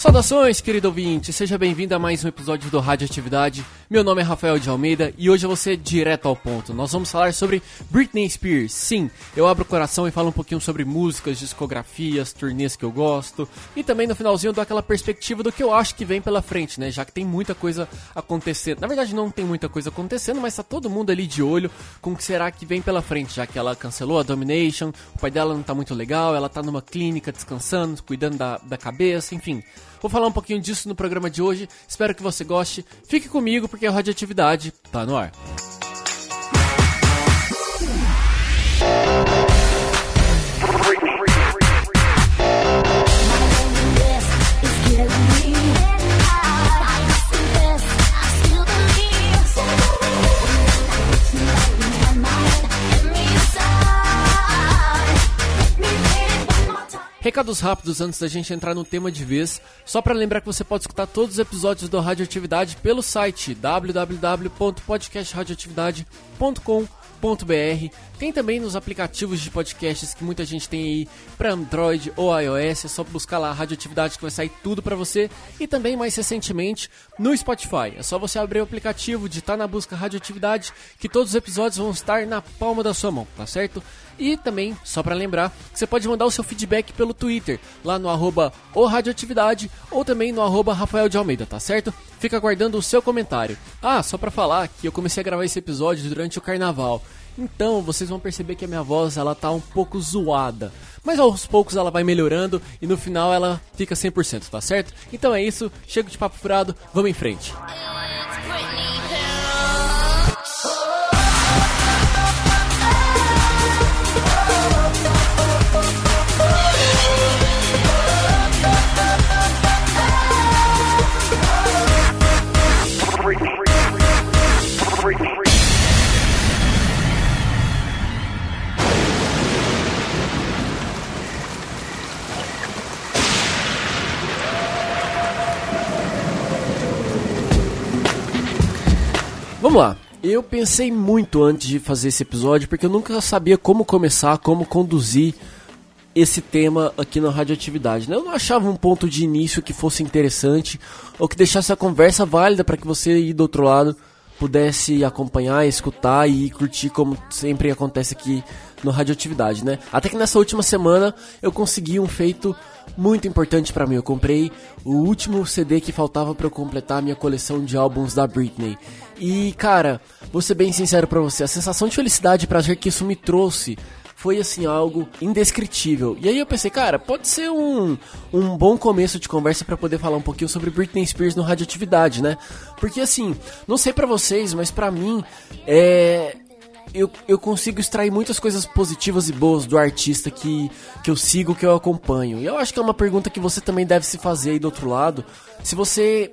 Saudações, querido ouvinte, seja bem-vindo a mais um episódio do Radioatividade. Meu nome é Rafael de Almeida e hoje eu vou ser direto ao ponto. Nós vamos falar sobre Britney Spears. Sim, eu abro o coração e falo um pouquinho sobre músicas, discografias, turnês que eu gosto e também no finalzinho dou aquela perspectiva do que eu acho que vem pela frente, né? Já que tem muita coisa acontecendo. Na verdade, não tem muita coisa acontecendo, mas tá todo mundo ali de olho com o que será que vem pela frente, já que ela cancelou a Domination, o pai dela não tá muito legal, ela tá numa clínica descansando, cuidando da, da cabeça, enfim. Vou falar um pouquinho disso no programa de hoje. Espero que você goste. Fique comigo porque a radioatividade tá no ar. Recados rápidos antes da gente entrar no tema de vez. Só para lembrar que você pode escutar todos os episódios do Radioatividade pelo site www.podcastradioatividade.com.br. Tem também nos aplicativos de podcasts que muita gente tem aí para Android ou iOS. É só buscar lá a Radioatividade que vai sair tudo para você. E também mais recentemente no Spotify. É só você abrir o aplicativo, digitar na busca Radioatividade que todos os episódios vão estar na palma da sua mão, tá certo? E também, só para lembrar, você pode mandar o seu feedback pelo Twitter, lá no arroba o Radioatividade ou também no arroba Rafael de Almeida, tá certo? Fica aguardando o seu comentário. Ah, só para falar que eu comecei a gravar esse episódio durante o carnaval. Então, vocês vão perceber que a minha voz ela tá um pouco zoada. Mas aos poucos ela vai melhorando e no final ela fica 100%, tá certo? Então é isso, chego de papo furado, vamos em frente. Vamos lá. Eu pensei muito antes de fazer esse episódio porque eu nunca sabia como começar, como conduzir esse tema aqui na radioatividade. Né? Eu não achava um ponto de início que fosse interessante ou que deixasse a conversa válida para que você aí do outro lado pudesse acompanhar, escutar e curtir como sempre acontece aqui no Radioatividade, né? Até que nessa última semana eu consegui um feito muito importante para mim. Eu comprei o último CD que faltava para eu completar a minha coleção de álbuns da Britney. E, cara, vou ser bem sincero para você, a sensação de felicidade e prazer que isso me trouxe foi assim algo indescritível. E aí eu pensei, cara, pode ser um, um bom começo de conversa para poder falar um pouquinho sobre Britney Spears no Radioatividade, né? Porque assim, não sei para vocês, mas para mim é eu, eu consigo extrair muitas coisas positivas e boas do artista que, que eu sigo, que eu acompanho. E eu acho que é uma pergunta que você também deve se fazer aí do outro lado. Se você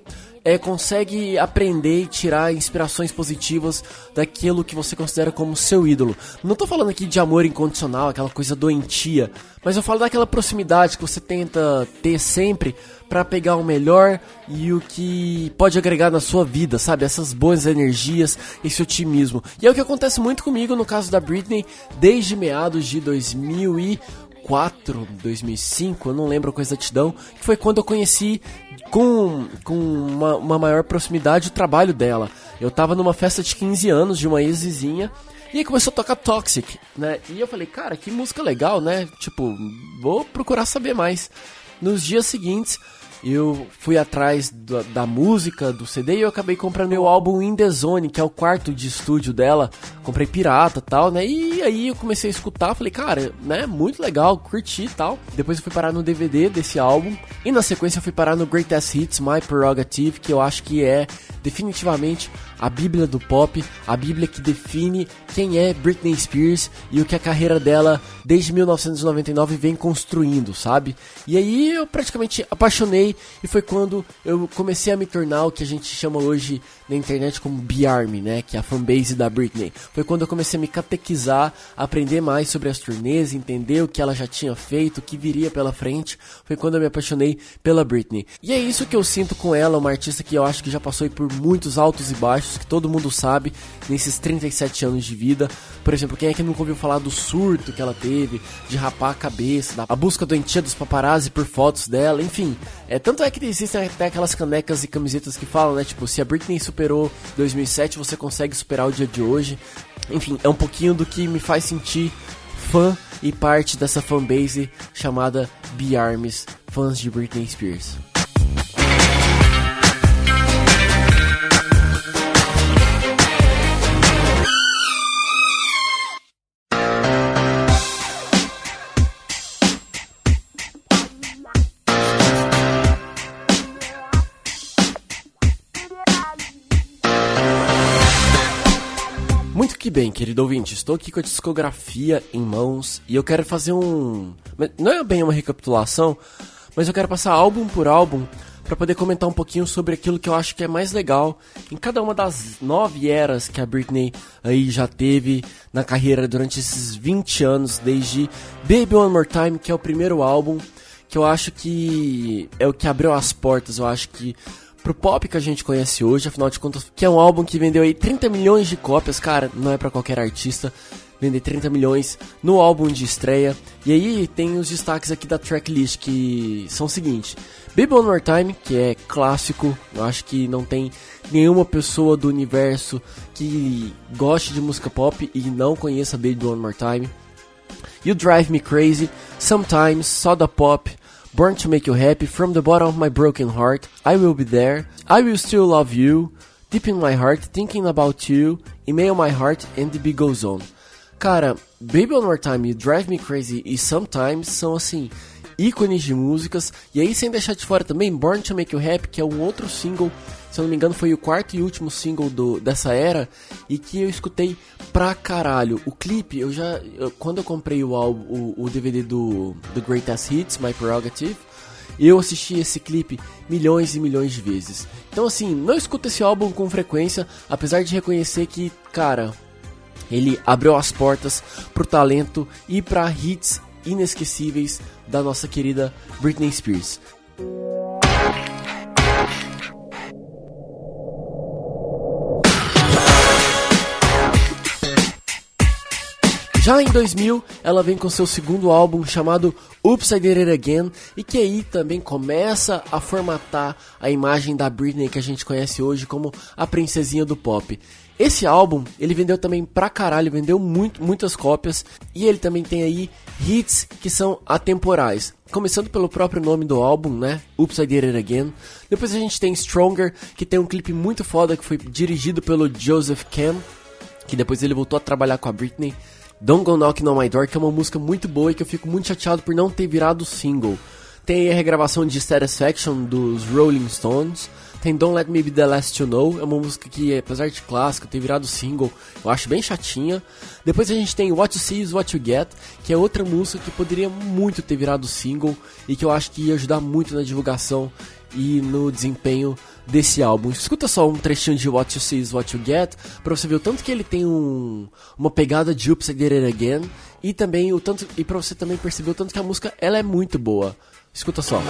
é, consegue aprender e tirar inspirações positivas daquilo que você considera como seu ídolo. Não tô falando aqui de amor incondicional, aquela coisa doentia, mas eu falo daquela proximidade que você tenta ter sempre para pegar o melhor e o que pode agregar na sua vida, sabe? Essas boas energias, esse otimismo. E é o que acontece muito comigo no caso da Britney desde meados de 2004, 2005, eu não lembro com exatidão, que foi quando eu conheci com, com uma, uma, maior proximidade o trabalho dela. Eu tava numa festa de 15 anos de uma ex-vizinha e aí começou a tocar Toxic, né? E eu falei, cara, que música legal, né? Tipo, vou procurar saber mais. Nos dias seguintes, eu fui atrás da, da, música, do CD e eu acabei comprando meu álbum In The Zone, que é o quarto de estúdio dela. Comprei pirata tal, né? E aí eu comecei a escutar, falei, cara, né? Muito legal, curti e tal. Depois eu fui parar no DVD desse álbum. E na sequência eu fui parar no Greatest Hits, My Prerogative, que eu acho que é definitivamente a Bíblia do pop, a Bíblia que define quem é Britney Spears e o que a carreira dela desde 1999 vem construindo, sabe? E aí eu praticamente apaixonei e foi quando eu comecei a me tornar o que a gente chama hoje na internet como B-Army, né? Que é a fanbase da Britney. Foi quando eu comecei a me catequizar, aprender mais sobre as turnês, entender o que ela já tinha feito, o que viria pela frente. Foi quando eu me apaixonei pela Britney. E é isso que eu sinto com ela, uma artista que eu acho que já passou por muitos altos e baixos que todo mundo sabe nesses 37 anos de vida. Por exemplo, quem é que nunca ouviu falar do surto que ela teve, de rapar a cabeça, a busca doentia dos paparazzi por fotos dela, enfim. É, tanto é que existem até aquelas canecas e camisetas que falam, né? Tipo, se a Britney superou 2007, você consegue superar o dia de hoje. Enfim, é um pouquinho do que me faz sentir fã e parte dessa fanbase chamada B-Armies, fãs de Britney Spears. Bem, querido ouvinte, estou aqui com a discografia em mãos e eu quero fazer um. Não é bem uma recapitulação, mas eu quero passar álbum por álbum para poder comentar um pouquinho sobre aquilo que eu acho que é mais legal em cada uma das nove eras que a Britney aí já teve na carreira durante esses 20 anos, desde Baby One More Time, que é o primeiro álbum, que eu acho que é o que abriu as portas, eu acho que pro pop que a gente conhece hoje, afinal de contas, que é um álbum que vendeu aí 30 milhões de cópias, cara, não é para qualquer artista vender 30 milhões no álbum de estreia. E aí tem os destaques aqui da tracklist que são o seguinte: Baby One More Time, que é clássico, eu acho que não tem nenhuma pessoa do universo que goste de música pop e não conheça Baby One More Time. You Drive Me Crazy, Sometimes, Soda Pop, Born to Make You Happy, From the Bottom of My Broken Heart, I Will Be There, I Will Still Love You, Deep in My Heart, Thinking About You, Email My Heart and The Big Goes On. Cara, Baby One More Time, You Drive Me Crazy e Sometimes são assim, ícones de músicas. E aí, sem deixar de fora também, Born to Make You Happy, que é um outro single, se eu não me engano, foi o quarto e último single do, dessa era, e que eu escutei pra caralho. O clipe, eu já. Eu, quando eu comprei o, álbum, o, o DVD do, do Greatest Hits, My Prerogative, eu assisti esse clipe milhões e milhões de vezes. Então, assim, não escuto esse álbum com frequência, apesar de reconhecer que, cara, ele abriu as portas pro talento e para hits inesquecíveis da nossa querida Britney Spears. Já em 2000, ela vem com seu segundo álbum chamado Oops, I Did It Again, e que aí também começa a formatar a imagem da Britney que a gente conhece hoje como a princesinha do pop. Esse álbum, ele vendeu também pra caralho, vendeu muito, muitas cópias, e ele também tem aí hits que são atemporais. Começando pelo próprio nome do álbum, né? Oops, I Did It Again. Depois a gente tem Stronger, que tem um clipe muito foda que foi dirigido pelo Joseph Cam, que depois ele voltou a trabalhar com a Britney. Don't Go Knocking on My Door, que é uma música muito boa e que eu fico muito chateado por não ter virado single. Tem a regravação de Satisfaction dos Rolling Stones. Tem Don't Let Me Be The Last To Know, é uma música que, apesar de clássica, ter virado single, eu acho bem chatinha. Depois a gente tem What You See Is What You Get, que é outra música que poderia muito ter virado single e que eu acho que ia ajudar muito na divulgação e no desempenho desse álbum. Escuta só um trechinho de What You See Is What You Get, pra você ver o tanto que ele tem um, uma pegada de Oops, I Did It Again, e também o tanto e para você também perceber o tanto que a música ela é muito boa. Escuta só.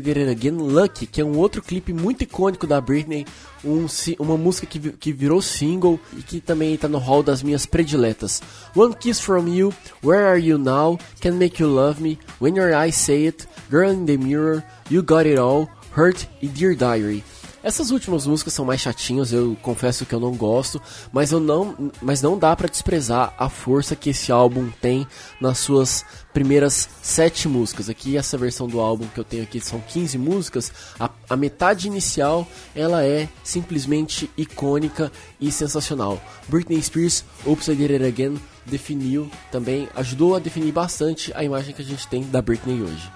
Psy Again Lucky, que é um outro clipe muito icônico da Britney, um, uma música que, que virou single e que também está no hall das minhas prediletas. One Kiss From You, Where Are You Now, Can Make You Love Me, When Your Eyes Say It, Girl in the Mirror, You Got It All, Hurt e Dear Diary. Essas últimas músicas são mais chatinhas, eu confesso que eu não gosto, mas eu não, mas não dá para desprezar a força que esse álbum tem nas suas primeiras sete músicas. Aqui essa versão do álbum que eu tenho aqui são 15 músicas. A, a metade inicial ela é simplesmente icônica e sensacional. Britney Spears, Oops I Did It Again definiu também, ajudou a definir bastante a imagem que a gente tem da Britney hoje.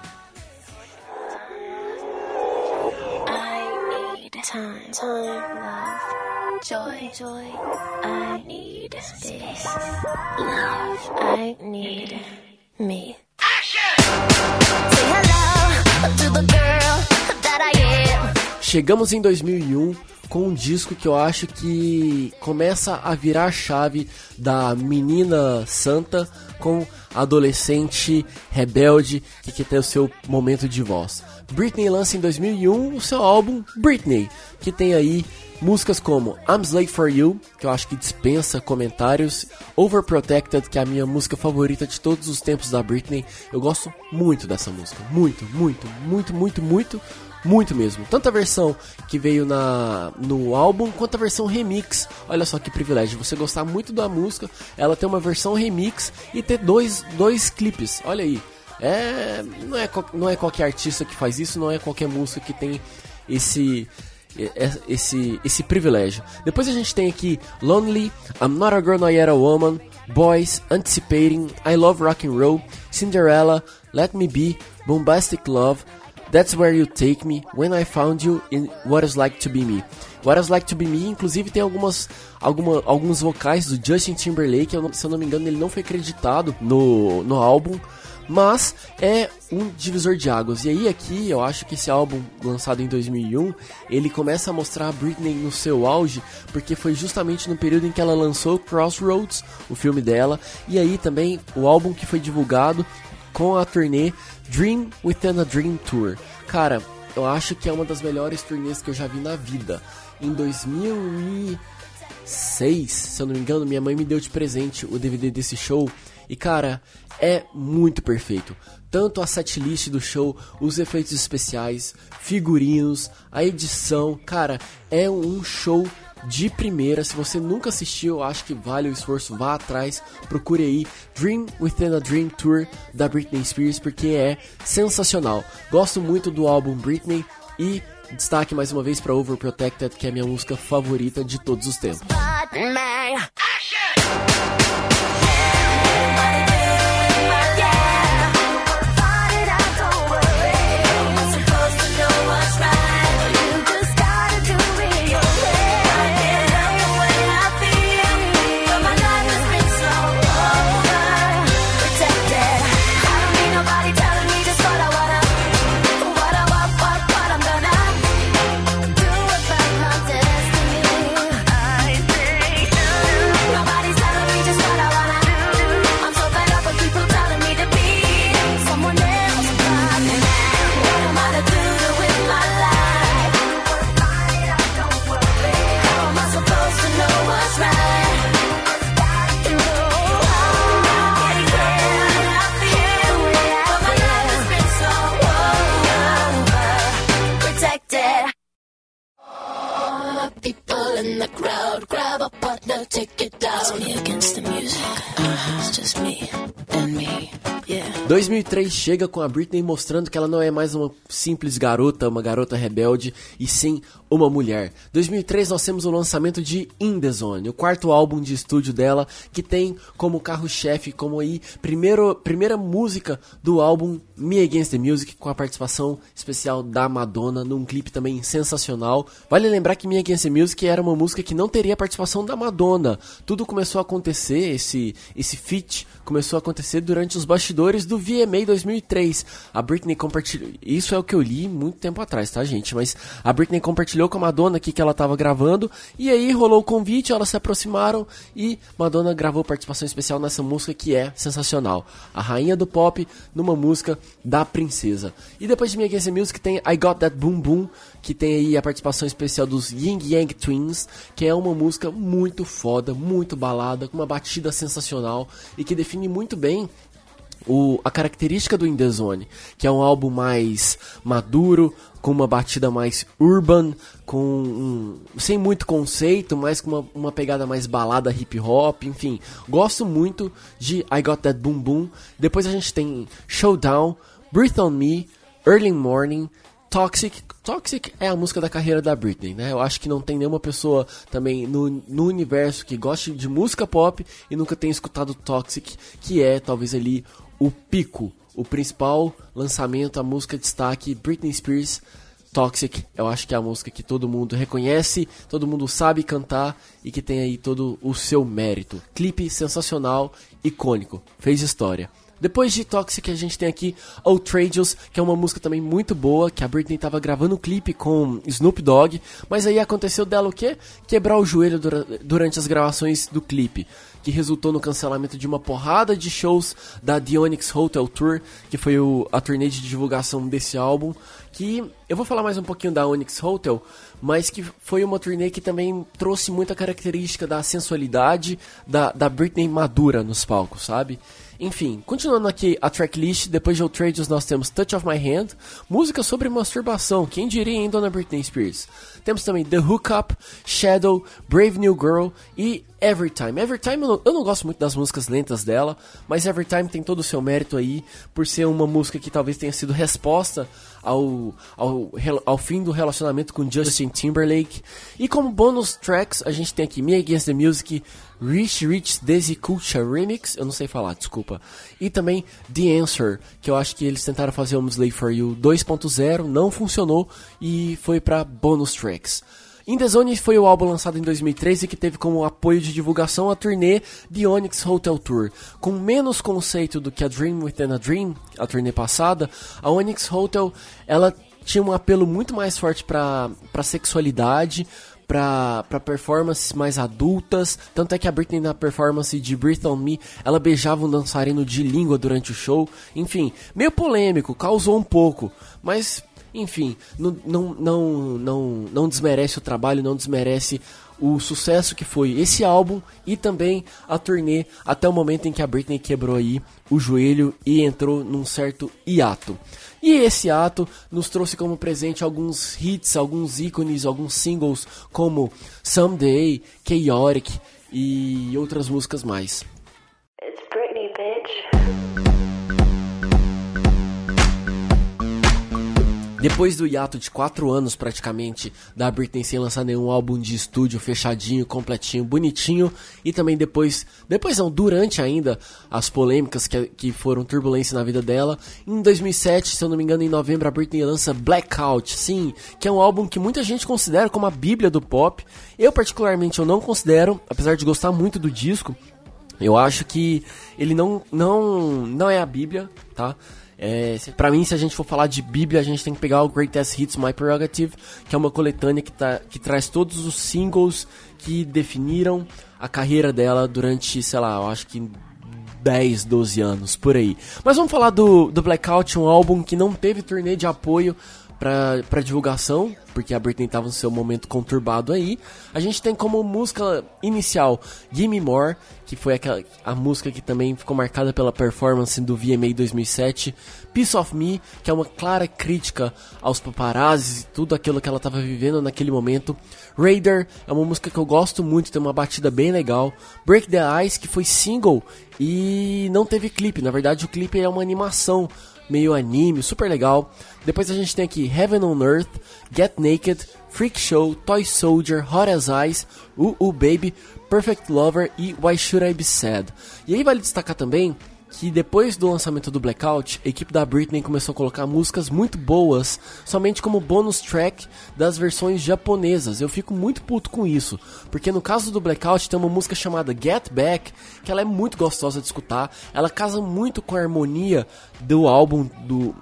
time, time, love, joy, joy. I need space, love. I need me. Chegamos em 2001 com um disco que eu acho que começa a virar a chave da menina santa com adolescente rebelde que quer ter o seu momento de voz. Britney lança em 2001 o seu álbum Britney, que tem aí músicas como I'm Slave For You, que eu acho que dispensa comentários, Overprotected, que é a minha música favorita de todos os tempos da Britney. Eu gosto muito dessa música, muito, muito, muito, muito, muito, muito mesmo. Tanto a versão que veio na no álbum quanto a versão remix. Olha só que privilégio, você gostar muito da música, ela tem uma versão remix e ter dois, dois clipes. Olha aí. É, não, é, não é qualquer artista que faz isso, não é qualquer música que tem esse esse esse privilégio. Depois a gente tem aqui Lonely, I'm Not a Girl Not Yet a Woman, Boys, Anticipating, I Love Rock and Roll, Cinderella, Let Me Be, Bombastic Love, That's Where You Take Me, When I Found You, in What It's Like to Be Me. What It's Like to Be Me, inclusive tem algumas, alguma, alguns vocais do Justin Timberlake, se eu não me engano ele não foi acreditado no, no álbum, mas é um divisor de águas. E aí aqui eu acho que esse álbum lançado em 2001, ele começa a mostrar a Britney no seu auge, porque foi justamente no período em que ela lançou Crossroads, o filme dela, e aí também o álbum que foi divulgado com a turnê Dream Within a Dream Tour. Cara, eu acho que é uma das melhores turnês que eu já vi na vida. Em 2006, se eu não me engano, minha mãe me deu de presente o DVD desse show. E cara, é muito perfeito. Tanto a setlist do show, os efeitos especiais, figurinos, a edição, cara, é um show de primeira. Se você nunca assistiu, acho que vale o esforço, vá atrás, procure aí Dream Within a Dream Tour da Britney Spears, porque é sensacional. Gosto muito do álbum Britney e destaque mais uma vez para Overprotected, que é a minha música favorita de todos os tempos. 2003 chega com a Britney mostrando que ela não é mais uma simples garota, uma garota rebelde, e sim uma mulher. 2003 nós temos o lançamento de In The Zone, o quarto álbum de estúdio dela, que tem como carro-chefe, como aí, primeiro, primeira música do álbum Me Against The Music, com a participação especial da Madonna, num clipe também sensacional. Vale lembrar que Me Against the Music era uma música que não teria participação da Madonna. Tudo começou a acontecer, esse, esse feat começou a acontecer durante os bastidores do VMA 2003. A Britney compartilhou. Isso é o que eu li muito tempo atrás, tá, gente? Mas a Britney compartilhou com a Madonna aqui que ela estava gravando. E aí rolou o convite, elas se aproximaram e Madonna gravou participação especial nessa música que é sensacional. A rainha do pop numa música da princesa. E depois de Against the Music tem I Got That Boom Boom, que tem aí a participação especial dos Ying Yang Twins, que é uma música muito foda, muito balada, com uma batida sensacional e que define muito bem o, a característica do In The Zone, que é um álbum mais maduro, com uma batida mais urban, com um, sem muito conceito, mas com uma, uma, pegada mais balada hip hop, enfim. Gosto muito de I Got That Boom Boom. Depois a gente tem Showdown, Breathe On Me, Early Morning, Toxic. Toxic é a música da carreira da Britney, né? Eu acho que não tem nenhuma pessoa também no, no universo que goste de música pop e nunca tenha escutado Toxic, que é talvez ali o pico, o principal lançamento, a música de destaque Britney Spears. Toxic, eu acho que é a música que todo mundo reconhece, todo mundo sabe cantar e que tem aí todo o seu mérito. Clipe sensacional, icônico, fez história. Depois de Toxic, a gente tem aqui Outrageous, que é uma música também muito boa, que a Britney estava gravando o um clipe com Snoop Dogg, mas aí aconteceu dela o quê? Quebrar o joelho durante as gravações do clipe, que resultou no cancelamento de uma porrada de shows da The Onyx Hotel Tour, que foi o, a turnê de divulgação desse álbum, que eu vou falar mais um pouquinho da Onyx Hotel, mas que foi uma turnê que também trouxe muita característica da sensualidade da, da Britney madura nos palcos, sabe? Enfim, continuando aqui a tracklist, depois de Outrageous nós temos Touch of My Hand, música sobre masturbação, quem diria em Dona Britney Spears. Temos também The Hookup, Shadow, Brave New Girl e Everytime. Everytime eu não, eu não gosto muito das músicas lentas dela, mas Everytime tem todo o seu mérito aí, por ser uma música que talvez tenha sido resposta ao, ao, ao fim do relacionamento com Justin Timberlake. E como bônus tracks, a gente tem aqui Me Against the Music, Rich Rich Desi Culture Remix, eu não sei falar, desculpa. E também The Answer, que eu acho que eles tentaram fazer o Slave For You 2.0, não funcionou e foi para bonus tracks. In The Zone foi o álbum lançado em 2013 que teve como apoio de divulgação a turnê The Onyx Hotel Tour. Com menos conceito do que a Dream Within a Dream, a turnê passada, a Onyx Hotel ela tinha um apelo muito mais forte para sexualidade, para performances mais adultas. Tanto é que a Britney na performance de Breathe On Me, ela beijava um dançarino de língua durante o show. Enfim, meio polêmico, causou um pouco. Mas, enfim, não, não, não, não, não desmerece o trabalho, não desmerece o sucesso que foi esse álbum e também a turnê até o momento em que a Britney quebrou aí o joelho e entrou num certo hiato. E esse ato nos trouxe como presente alguns hits, alguns ícones, alguns singles como Someday, Chaotic e outras músicas mais. Depois do hiato de 4 anos praticamente da Britney sem lançar nenhum álbum de estúdio fechadinho, completinho, bonitinho e também depois, depois não, durante ainda as polêmicas que, que foram turbulência na vida dela, em 2007, se eu não me engano, em novembro a Britney lança Blackout, sim, que é um álbum que muita gente considera como a bíblia do pop. Eu particularmente eu não considero, apesar de gostar muito do disco, eu acho que ele não não não é a bíblia, tá? É, para mim, se a gente for falar de Bíblia, a gente tem que pegar o Greatest Hits My Prerogative, que é uma coletânea que, tá, que traz todos os singles que definiram a carreira dela durante, sei lá, eu acho que 10, 12 anos, por aí. Mas vamos falar do, do Blackout, um álbum que não teve turnê de apoio para divulgação, porque a Britney estava no seu momento conturbado aí. A gente tem como música inicial Gimme More, que foi aquela, a música que também ficou marcada pela performance do VMA 2007. Piece of Me, que é uma clara crítica aos paparazzi e tudo aquilo que ela estava vivendo naquele momento. Raider é uma música que eu gosto muito, tem uma batida bem legal. Break the Ice, que foi single e não teve clipe. Na verdade, o clipe é uma animação meio anime, super legal. Depois a gente tem aqui Heaven on Earth, Get Naked, Freak Show, Toy Soldier, Hot as Eyes, Uh Baby, Perfect Lover e Why Should I Be Sad. E aí vale destacar também que depois do lançamento do Blackout, a equipe da Britney começou a colocar músicas muito boas somente como bônus track das versões japonesas. Eu fico muito puto com isso, porque no caso do Blackout tem uma música chamada Get Back, que ela é muito gostosa de escutar, ela casa muito com a harmonia do álbum do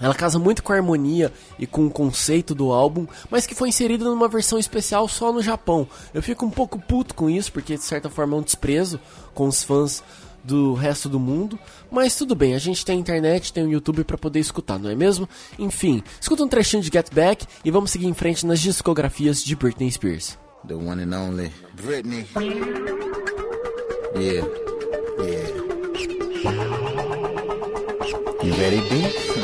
ela casa muito com a harmonia e com o conceito do álbum, mas que foi inserida numa versão especial só no Japão. Eu fico um pouco puto com isso, porque de certa forma é um desprezo com os fãs do resto do mundo, mas tudo bem, a gente tem internet, tem o YouTube para poder escutar, não é mesmo? Enfim, escuta um trechinho de Get Back e vamos seguir em frente nas discografias de Britney Spears. The one and only Britney. Yeah. Yeah. You ready?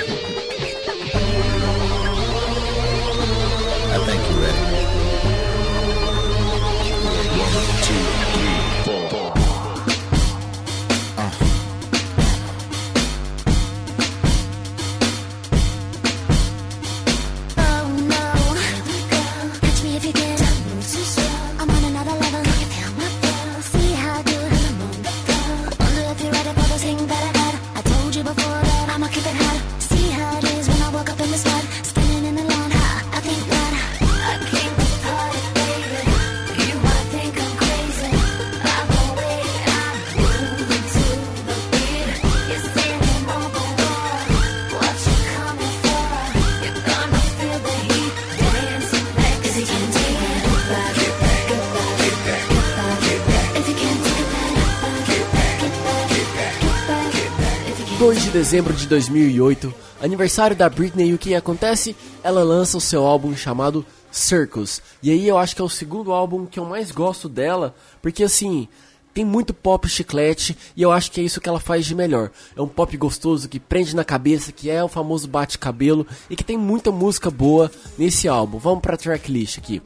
Dezembro de 2008, aniversário da Britney, e o que acontece? Ela lança o seu álbum chamado Circus. E aí eu acho que é o segundo álbum que eu mais gosto dela, porque assim, tem muito pop chiclete e eu acho que é isso que ela faz de melhor. É um pop gostoso que prende na cabeça, que é o famoso bate-cabelo e que tem muita música boa nesse álbum. Vamos pra tracklist aqui.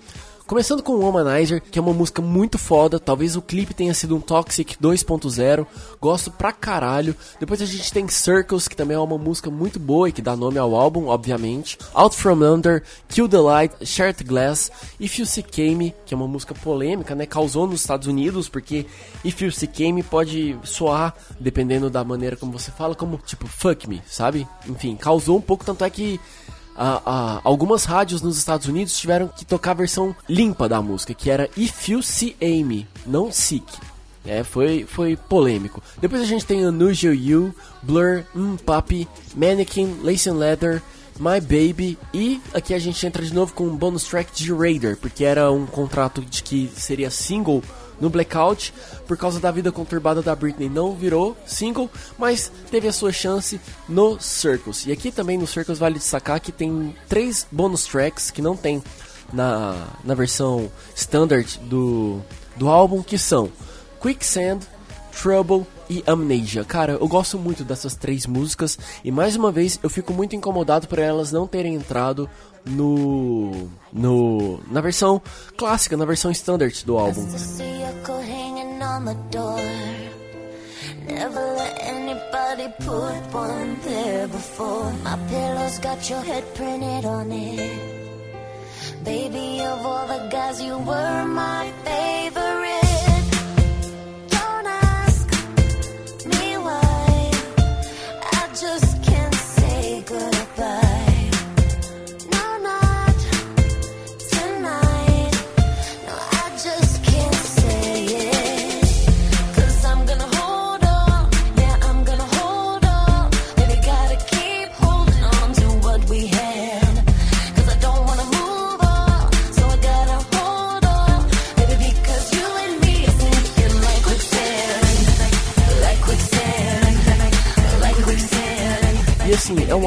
Começando com Womanizer, que é uma música muito foda, talvez o clipe tenha sido um Toxic 2.0, gosto pra caralho. Depois a gente tem Circles, que também é uma música muito boa e que dá nome ao álbum, obviamente. Out From Under, Kill the Light, Shared Glass, If You See Me, que é uma música polêmica, né? Causou nos Estados Unidos, porque If You See Me pode soar, dependendo da maneira como você fala, como tipo fuck me, sabe? Enfim, causou um pouco, tanto é que a- a- algumas rádios nos Estados Unidos tiveram que tocar a versão limpa da música, que era If You See Amy, não Sick. É, foi, foi polêmico. Depois a gente tem Unusual You, Blur, Mm Papi, Mannequin, Lace and Leather, My Baby e aqui a gente entra de novo com um bonus track de Raider, porque era um contrato de que seria single no Blackout, por causa da vida conturbada da Britney, não virou single, mas teve a sua chance no Circus. E aqui também no Circus vale destacar que tem três bonus tracks que não tem na, na versão standard do, do álbum, que são Quicksand, Trouble e Amnesia. Cara, eu gosto muito dessas três músicas e mais uma vez eu fico muito incomodado por elas não terem entrado no no na versão clássica, na versão standard do álbum. anybody there before. Head on it. Baby, of all the guys, you were my favorite.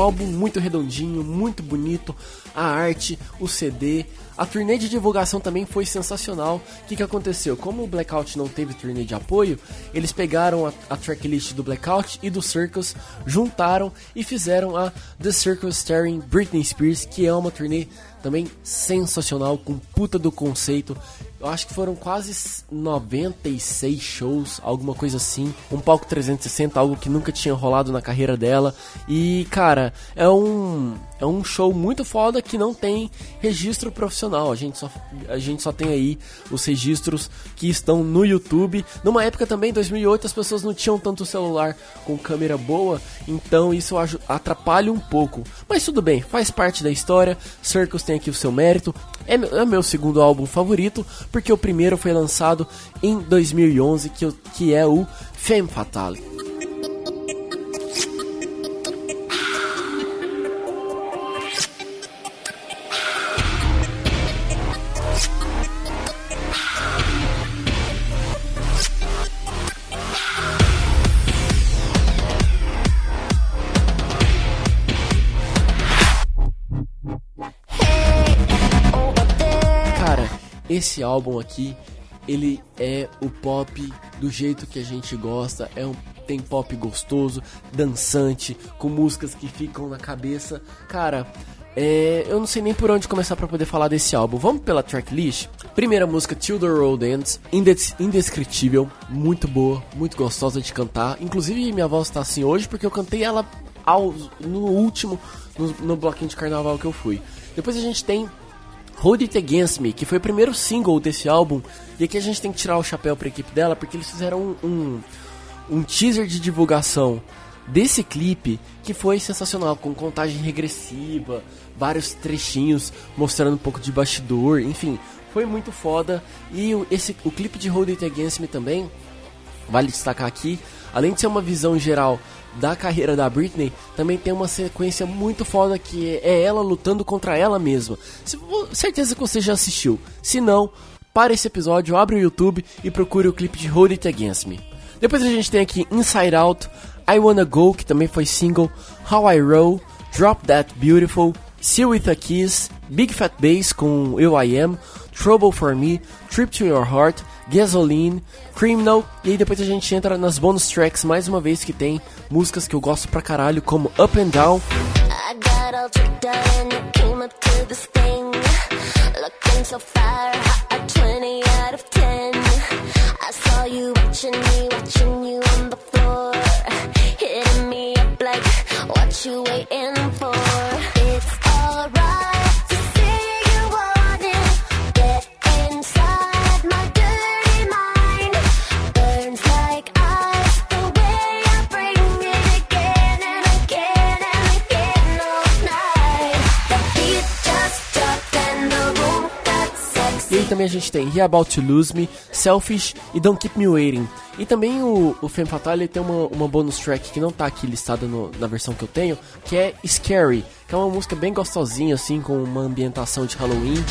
Álbum muito redondinho, muito bonito, a arte, o CD, a turnê de divulgação também foi sensacional. O que, que aconteceu? Como o Blackout não teve turnê de apoio, eles pegaram a, a tracklist do Blackout e do Circus, juntaram e fizeram a The Circus Starring Britney Spears, que é uma turnê também sensacional, com puta do conceito. Eu acho que foram quase 96 shows, alguma coisa assim. Um palco 360, algo que nunca tinha rolado na carreira dela. E, cara, é um, é um show muito foda que não tem registro profissional. A gente só, a gente só tem aí os registros que estão no YouTube. Numa época também, em 2008, as pessoas não tinham tanto celular com câmera boa, então isso atrapalha um pouco. Mas tudo bem, faz parte da história. Circus tem aqui o seu mérito. É meu, é segundo álbum favorito, porque o primeiro foi lançado em 2011, que, que é o Femme Fatale. Esse álbum aqui, ele é o pop do jeito que a gente gosta. É um tem pop gostoso, dançante, com músicas que ficam na cabeça. Cara, é, eu não sei nem por onde começar pra poder falar desse álbum. Vamos pela tracklist. Primeira música, Till the Road Ends, Indes- indescritível, muito boa, muito gostosa de cantar. Inclusive minha voz tá assim hoje porque eu cantei ela ao, no último, no, no bloquinho de carnaval que eu fui. Depois a gente tem Hold It Against Me, que foi o primeiro single desse álbum. E aqui a gente tem que tirar o chapéu pra equipe dela, porque eles fizeram um, um, um teaser de divulgação desse clipe que foi sensacional, com contagem regressiva, vários trechinhos mostrando um pouco de bastidor, enfim, foi muito foda. E esse, o clipe de Hold It Against Me também, vale destacar aqui, além de ser uma visão geral da carreira da Britney, também tem uma sequência muito foda que é ela lutando contra ela mesma. Certeza que você já assistiu. Se não, para esse episódio, abre o YouTube e procure o clipe de Hold It Against Me. Depois a gente tem aqui Inside Out, I Wanna Go, que também foi single, How I Roll, Drop That Beautiful, See With a Kiss, Big Fat Bass com Eu I Am, Trouble For Me, Trip To Your Heart, Gasoline, Criminal, e aí depois a gente entra nas bonus tracks mais uma vez que tem músicas que eu gosto pra caralho, como Up and Down, aí também a gente tem He About To Lose Me, Selfish e Don't Keep Me Waiting. E também o, o Femme Fatale tem uma, uma bonus track que não tá aqui listada na versão que eu tenho, que é Scary, que é uma música bem gostosinha, assim, com uma ambientação de Halloween.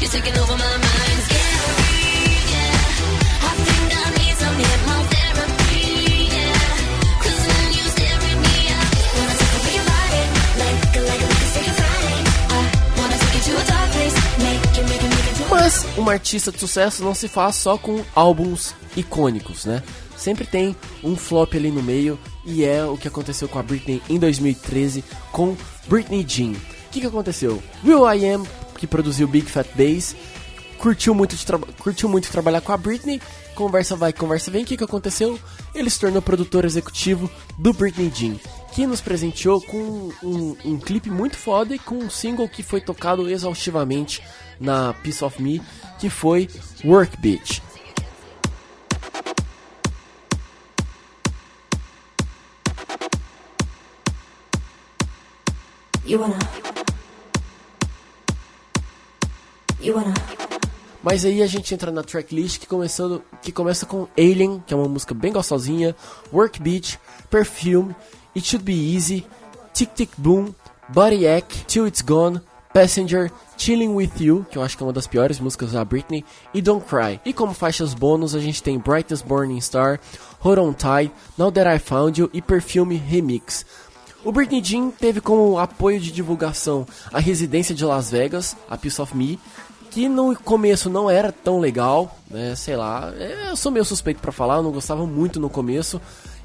You're Mas uma artista de sucesso não se faz só com álbuns icônicos, né? Sempre tem um flop ali no meio e é o que aconteceu com a Britney em 2013 com Britney Jean. O que, que aconteceu? Will I Am, que produziu Big Fat Bass, curtiu muito, curtiu muito trabalhar com a Britney. Conversa vai, conversa vem. O que, que aconteceu? Ele se tornou produtor executivo do Britney Jean, que nos presenteou com um, um clipe muito foda e com um single que foi tocado exaustivamente na Piece of Me, que foi Work Bitch. You wanna. You wanna. Mas aí a gente entra na tracklist que, começando, que começa com Alien, que é uma música bem gostosinha, Work Beach, Perfume, It Should Be Easy, Tick Tick Boom, Body Ache, Till It's Gone, Passenger, Chilling With You, que eu acho que é uma das piores músicas da Britney, e Don't Cry. E como faixas bônus a gente tem Brightest Burning Star, Hold On Tight, Now That I Found You e Perfume Remix. O Britney Jean teve como apoio de divulgação a residência de Las Vegas, a Piece of Me, que no começo não era tão legal, né? Sei lá, é, eu sou meio suspeito pra falar, eu não gostava muito no começo.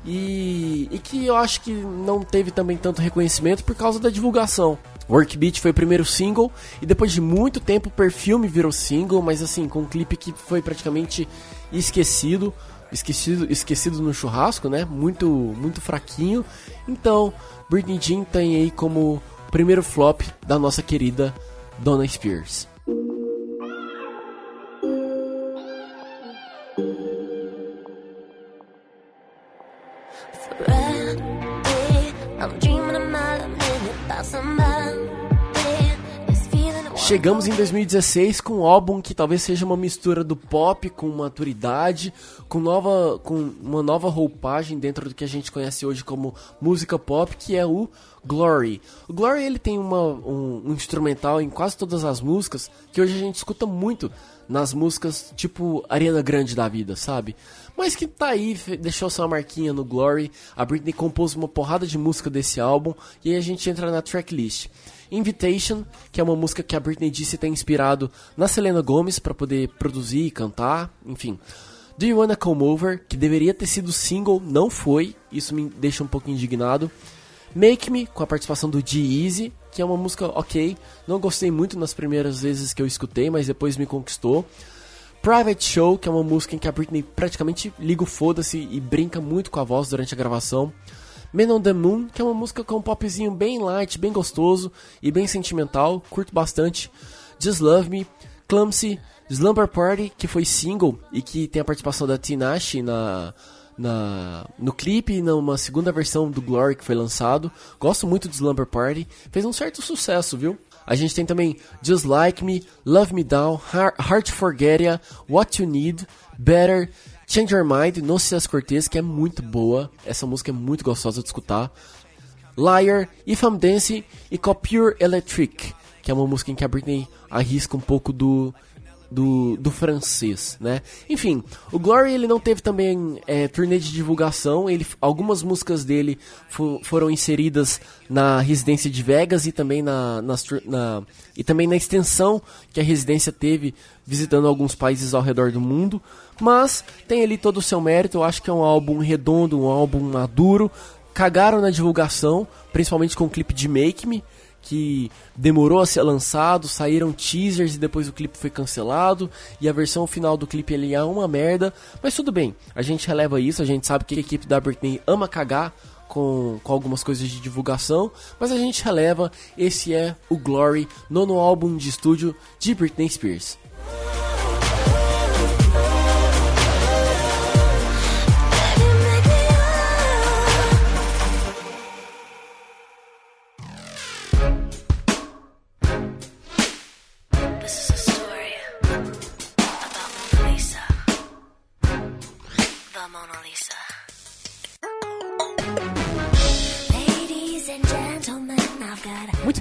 E, e que eu acho que não teve também tanto reconhecimento por causa da divulgação. Work Beat foi o primeiro single e depois de muito tempo Perfume virou single, mas assim, com um clipe que foi praticamente esquecido, esquecido, esquecido no churrasco, né? Muito muito fraquinho. Então, Britney Jean tem aí como primeiro flop da nossa querida Donna Spears. Friday, I'm. Chegamos em 2016 com um álbum que talvez seja uma mistura do pop com maturidade, com, nova, com uma nova roupagem dentro do que a gente conhece hoje como música pop, que é o Glory. O Glory ele tem uma, um, um instrumental em quase todas as músicas que hoje a gente escuta muito nas músicas tipo Ariana Grande da vida, sabe? Mas que tá aí, deixou sua marquinha no Glory. A Britney compôs uma porrada de música desse álbum e aí a gente entra na tracklist. Invitation, que é uma música que a Britney disse ter inspirado na Selena Gomez para poder produzir e cantar, enfim. Do You Wanna Come Over, que deveria ter sido single, não foi, isso me deixa um pouco indignado. Make Me, com a participação do G-Eazy, que é uma música ok, não gostei muito nas primeiras vezes que eu escutei, mas depois me conquistou. Private Show, que é uma música em que a Britney praticamente liga o foda-se e brinca muito com a voz durante a gravação. Man on the Moon, que é uma música com um popzinho bem light, bem gostoso e bem sentimental, curto bastante. Just Love Me, Clumsy, Slumber Party, que foi single e que tem a participação da Tinashe na, na, no clipe e numa segunda versão do Glory que foi lançado. Gosto muito de Slumber Party, fez um certo sucesso, viu? A gente tem também Just Like Me, Love Me Down, Har- Hard to Forget Ya, What You Need, Better, Change Your Mind, No Cias Cortez, que é muito boa. Essa música é muito gostosa de escutar. Liar, If I'm Dancing e Pure Electric, que é uma música em que a Britney arrisca um pouco do, do, do francês, né? Enfim, o Glory ele não teve também é, turnê de divulgação, ele, algumas músicas dele fo- foram inseridas na residência de Vegas e também na, na, e também na extensão que a residência teve visitando alguns países ao redor do mundo, mas tem ali todo o seu mérito, eu acho que é um álbum redondo, um álbum maduro, cagaram na divulgação, principalmente com o clipe de Make Me, que demorou a ser lançado, saíram teasers e depois o clipe foi cancelado, e a versão final do clipe ele é uma merda, mas tudo bem, a gente releva isso, a gente sabe que a equipe da Britney ama cagar com, com algumas coisas de divulgação, mas a gente releva, esse é o Glory, nono álbum de estúdio de Britney Spears.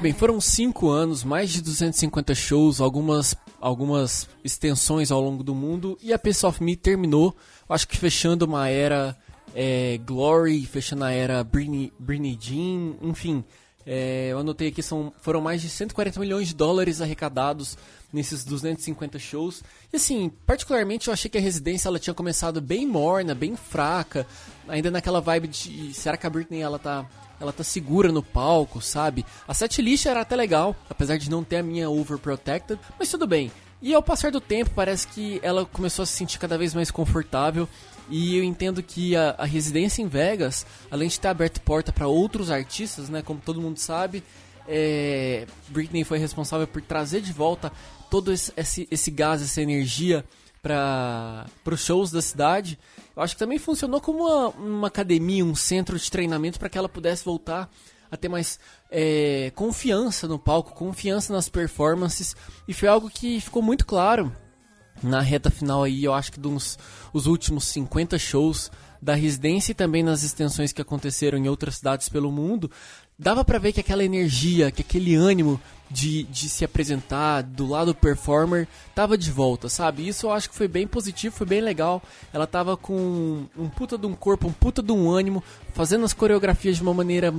Muito bem, foram 5 anos, mais de 250 shows, algumas, algumas extensões ao longo do mundo e a Piece of Me terminou, acho que fechando uma era é, Glory, fechando a era Britney Jean, enfim. é, eu anotei aqui, são, foram mais de 140 milhões de dólares arrecadados nesses 250 shows. E assim, particularmente eu achei que a residência ela tinha começado bem morna, bem fraca, ainda naquela vibe de será que a Britney ela tá ela tá segura no palco, sabe? A setlist era até legal, apesar de não ter a minha overprotected, mas tudo bem. E ao passar do tempo, parece que ela começou a se sentir cada vez mais confortável. E eu entendo que a, a residência em Vegas, além de ter aberto porta para outros artistas, né, como todo mundo sabe, é, Britney foi responsável por trazer de volta todo esse, esse, esse gás, essa energia para os shows da cidade. Eu acho que também funcionou como uma, uma academia, um centro de treinamento para que ela pudesse voltar a ter mais é, confiança no palco, confiança nas performances. E foi algo que ficou muito claro na reta final aí, eu acho que dos os últimos 50 shows da residência e também nas extensões que aconteceram em outras cidades pelo mundo, dava pra ver que aquela energia, que aquele ânimo de, de se apresentar do lado performer tava de volta, sabe? Isso eu acho que foi bem positivo, foi bem legal. Ela tava com um puta de um corpo, um puta de um ânimo, fazendo as coreografias de uma maneira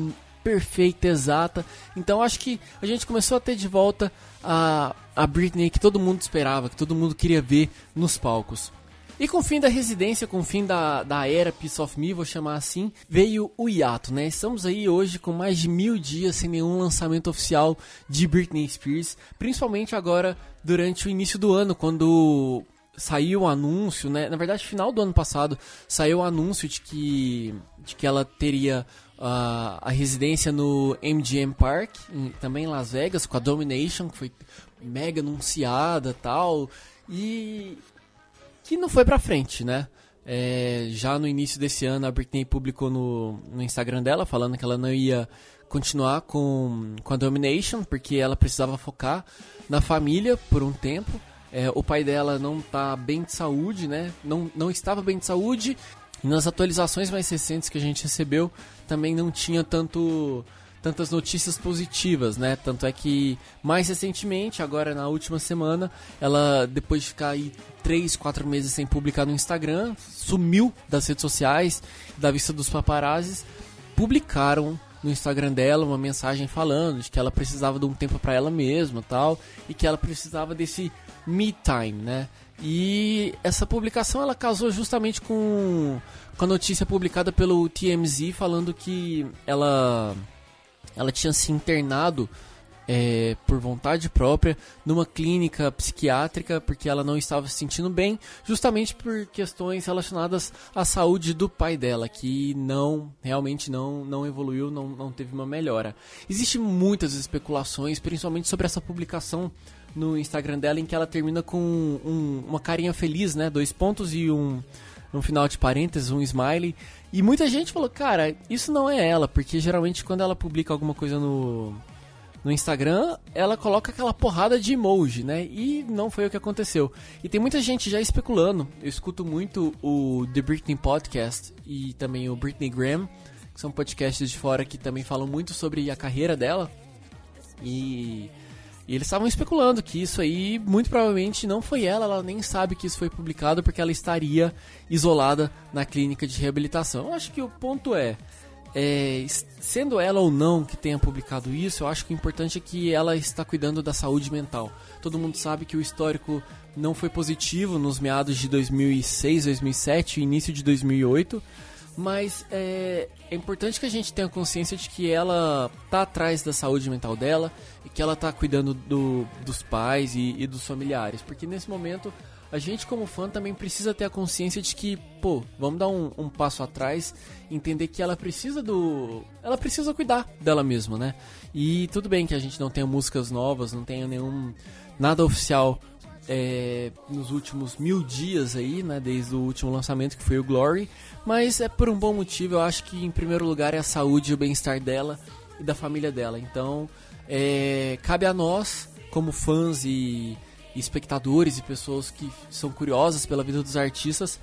perfeita, exata. Então acho que a gente começou a ter de volta a, a Britney que todo mundo esperava, que todo mundo queria ver nos palcos. E com o fim da residência, com o fim da, da era Piece of Me, vou chamar assim, veio o hiato, né? Estamos aí hoje com mais de mil dias sem nenhum lançamento oficial de Britney Spears, principalmente agora durante o início do ano, quando saiu o anúncio, né? Na verdade, final do ano passado, saiu o anúncio de que, de que ela teria a, a residência no MGM Park, em- também em Las Vegas, com a Domination, que foi mega anunciada tal. E que não foi pra frente, né? É, já no início desse ano, a Britney publicou no, no Instagram dela falando que ela não ia continuar com, com a Domination, porque ela precisava focar na família por um tempo. É, o pai dela não tá bem de saúde, né? Não, não estava bem de saúde. E nas atualizações mais recentes que a gente recebeu, também não tinha tanto tantas notícias positivas, né? Tanto é que mais recentemente, agora na última semana, ela depois de ficar aí 3, 4 meses sem publicar no Instagram, sumiu das redes sociais, da vista dos paparazzis, publicaram no Instagram dela uma mensagem falando de que ela precisava de um tempo para ela mesma, tal, e que ela precisava desse me time, né? E essa publicação ela casou justamente com, com a notícia publicada pelo TMZ falando que ela ela tinha se internado é, por vontade própria numa clínica psiquiátrica porque ela não estava se sentindo bem, justamente por questões relacionadas à saúde do pai dela, que não realmente não, não evoluiu, não, não teve uma melhora. Existem muitas especulações, principalmente sobre essa publicação no Instagram dela, em que ela termina com um- uma carinha feliz, né? Dois pontos e um, um final de parênteses, um smiley. E muita gente falou, cara, isso não é ela, porque geralmente quando ela publica alguma coisa no, no Instagram, ela coloca aquela porrada de emoji, né? E não foi o que aconteceu. E tem muita gente já especulando. Eu escuto muito o The Britney Podcast e também o Britney Graham, que são podcasts de fora que também falam muito sobre a carreira dela. E, e eles estavam especulando que isso aí muito provavelmente não foi ela, ela nem sabe que isso foi publicado porque ela estaria isolada na clínica de reabilitação. Eu acho que o ponto é, é, sendo ela ou não que tenha publicado isso, eu acho que o importante é que ela está cuidando da saúde mental. Todo mundo sabe que o histórico não foi positivo nos meados de 2006, 2007 e início de 2008. Mas é, é importante que a gente tenha consciência de que ela tá atrás da saúde mental dela e que ela tá cuidando do, dos pais e, e dos familiares. Porque nesse momento a gente como fã também precisa ter a consciência de que, pô, vamos dar um, um passo atrás, entender que ela precisa do. Ela precisa cuidar dela mesma, né? E tudo bem que a gente não tenha músicas novas, não tenha nenhum. nada oficial é, nos últimos mil dias aí, né? Desde o último lançamento que foi o Glory. Mas é por um bom motivo, eu acho que em primeiro lugar é a saúde e o bem-estar dela e da família dela. Então, é, cabe a nós, como fãs e espectadores e pessoas que são curiosas pela vida dos artistas,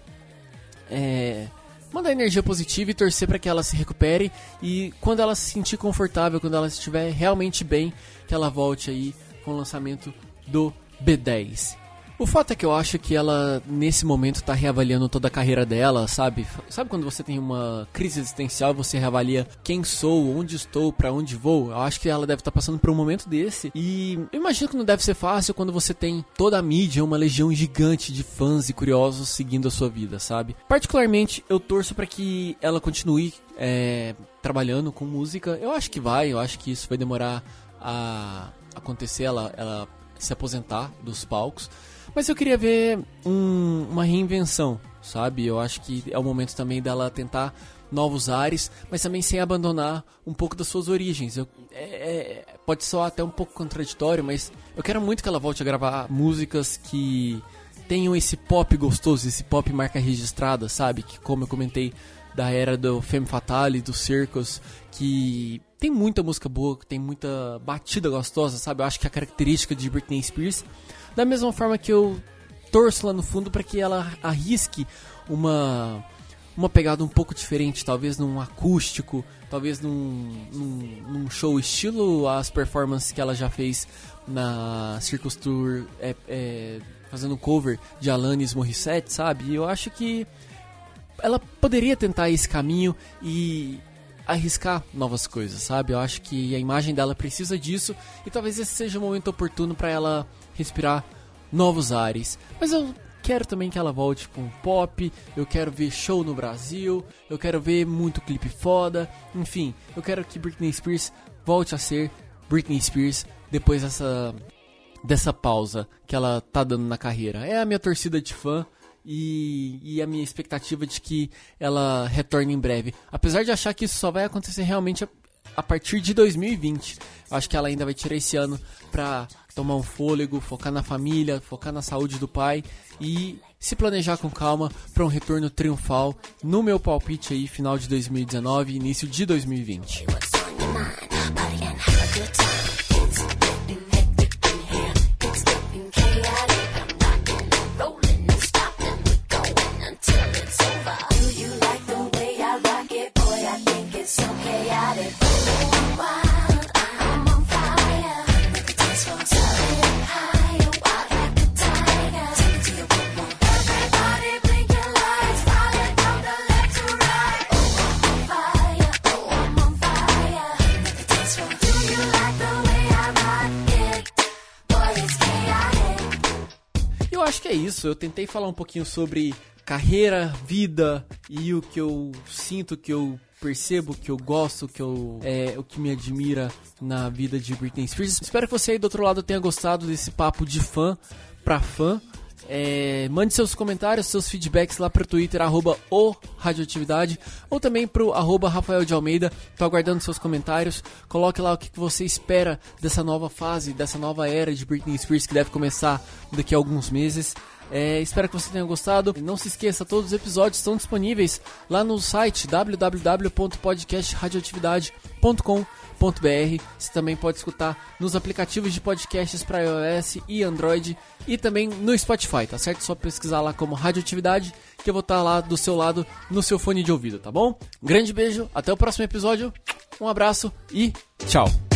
é, mandar energia positiva e torcer para que ela se recupere e quando ela se sentir confortável, quando ela estiver realmente bem, que ela volte aí com o lançamento do B10. O fato é que eu acho que ela, nesse momento, tá reavaliando toda a carreira dela, sabe? Sabe quando você tem uma crise existencial e você reavalia quem sou, onde estou, pra onde vou? Eu acho que ela deve estar passando por um momento desse. E eu imagino que não deve ser fácil quando você tem toda a mídia, uma legião gigante de fãs e curiosos seguindo a sua vida, sabe? Particularmente, eu torço pra que ela continue é, trabalhando com música. Eu acho que vai, eu acho que isso vai demorar a acontecer, ela, ela se aposentar dos palcos. Mas eu queria ver um- uma reinvenção, sabe? Eu acho que é o momento também dela tentar novos ares, mas também sem abandonar um pouco das suas origens. Eu- é- é- pode soar até um pouco contraditório, mas eu quero muito que ela volte a gravar músicas que tenham esse pop gostoso, esse pop marca registrada, sabe? Que como eu comentei da era do Femme Fatale, do Circus, que tem muita música boa, tem muita batida gostosa, sabe? Eu acho que é a característica de Britney Spears, da mesma forma que eu torço lá no fundo para que ela arrisque uma uma pegada um pouco diferente, talvez num acústico, talvez num, num, num show estilo as performances que ela já fez na Circus Tour, é, é, fazendo cover de Alanis Morissette, sabe? Eu acho que ela poderia tentar esse caminho e arriscar novas coisas, sabe? Eu acho que a imagem dela precisa disso e talvez esse seja o momento oportuno para ela respirar novos ares. Mas eu quero também que ela volte com pop, eu quero ver show no Brasil, eu quero ver muito clipe foda, enfim, eu quero que Britney Spears volte a ser Britney Spears depois dessa dessa pausa que ela tá dando na carreira. É a minha torcida de fã e, e a minha expectativa de que ela retorne em breve. Apesar de achar que isso só vai acontecer realmente a, a partir de 2020. Eu acho que ela ainda vai tirar esse ano pra tomar um fôlego, focar na família, focar na saúde do pai e se planejar com calma para um retorno triunfal no meu palpite aí final de 2019 início de 2020. Acho que é isso. Eu tentei falar um pouquinho sobre carreira, vida e o que eu sinto, que eu percebo, que eu gosto, que eu é o que me admira na vida de Britney Spears. Espero que você aí do outro lado tenha gostado desse papo de fã pra fã. É, mande seus comentários, seus feedbacks lá pro Twitter, arroba o Radioatividade, ou também pro arroba Rafael de Almeida. Tô aguardando seus comentários. Coloque lá o que que você espera dessa nova fase, dessa nova era de Britney Spears que deve começar daqui a alguns meses. É, espero que você tenha gostado. Não se esqueça, todos os episódios estão disponíveis lá no site www.podcastradioatividade.com.br. Você também pode escutar nos aplicativos de podcasts para iOS e Android e também no Spotify, tá certo? Só pesquisar lá como Radioatividade que eu vou estar lá do seu lado no seu fone de ouvido, tá bom? Grande beijo, até o próximo episódio. Um abraço e tchau.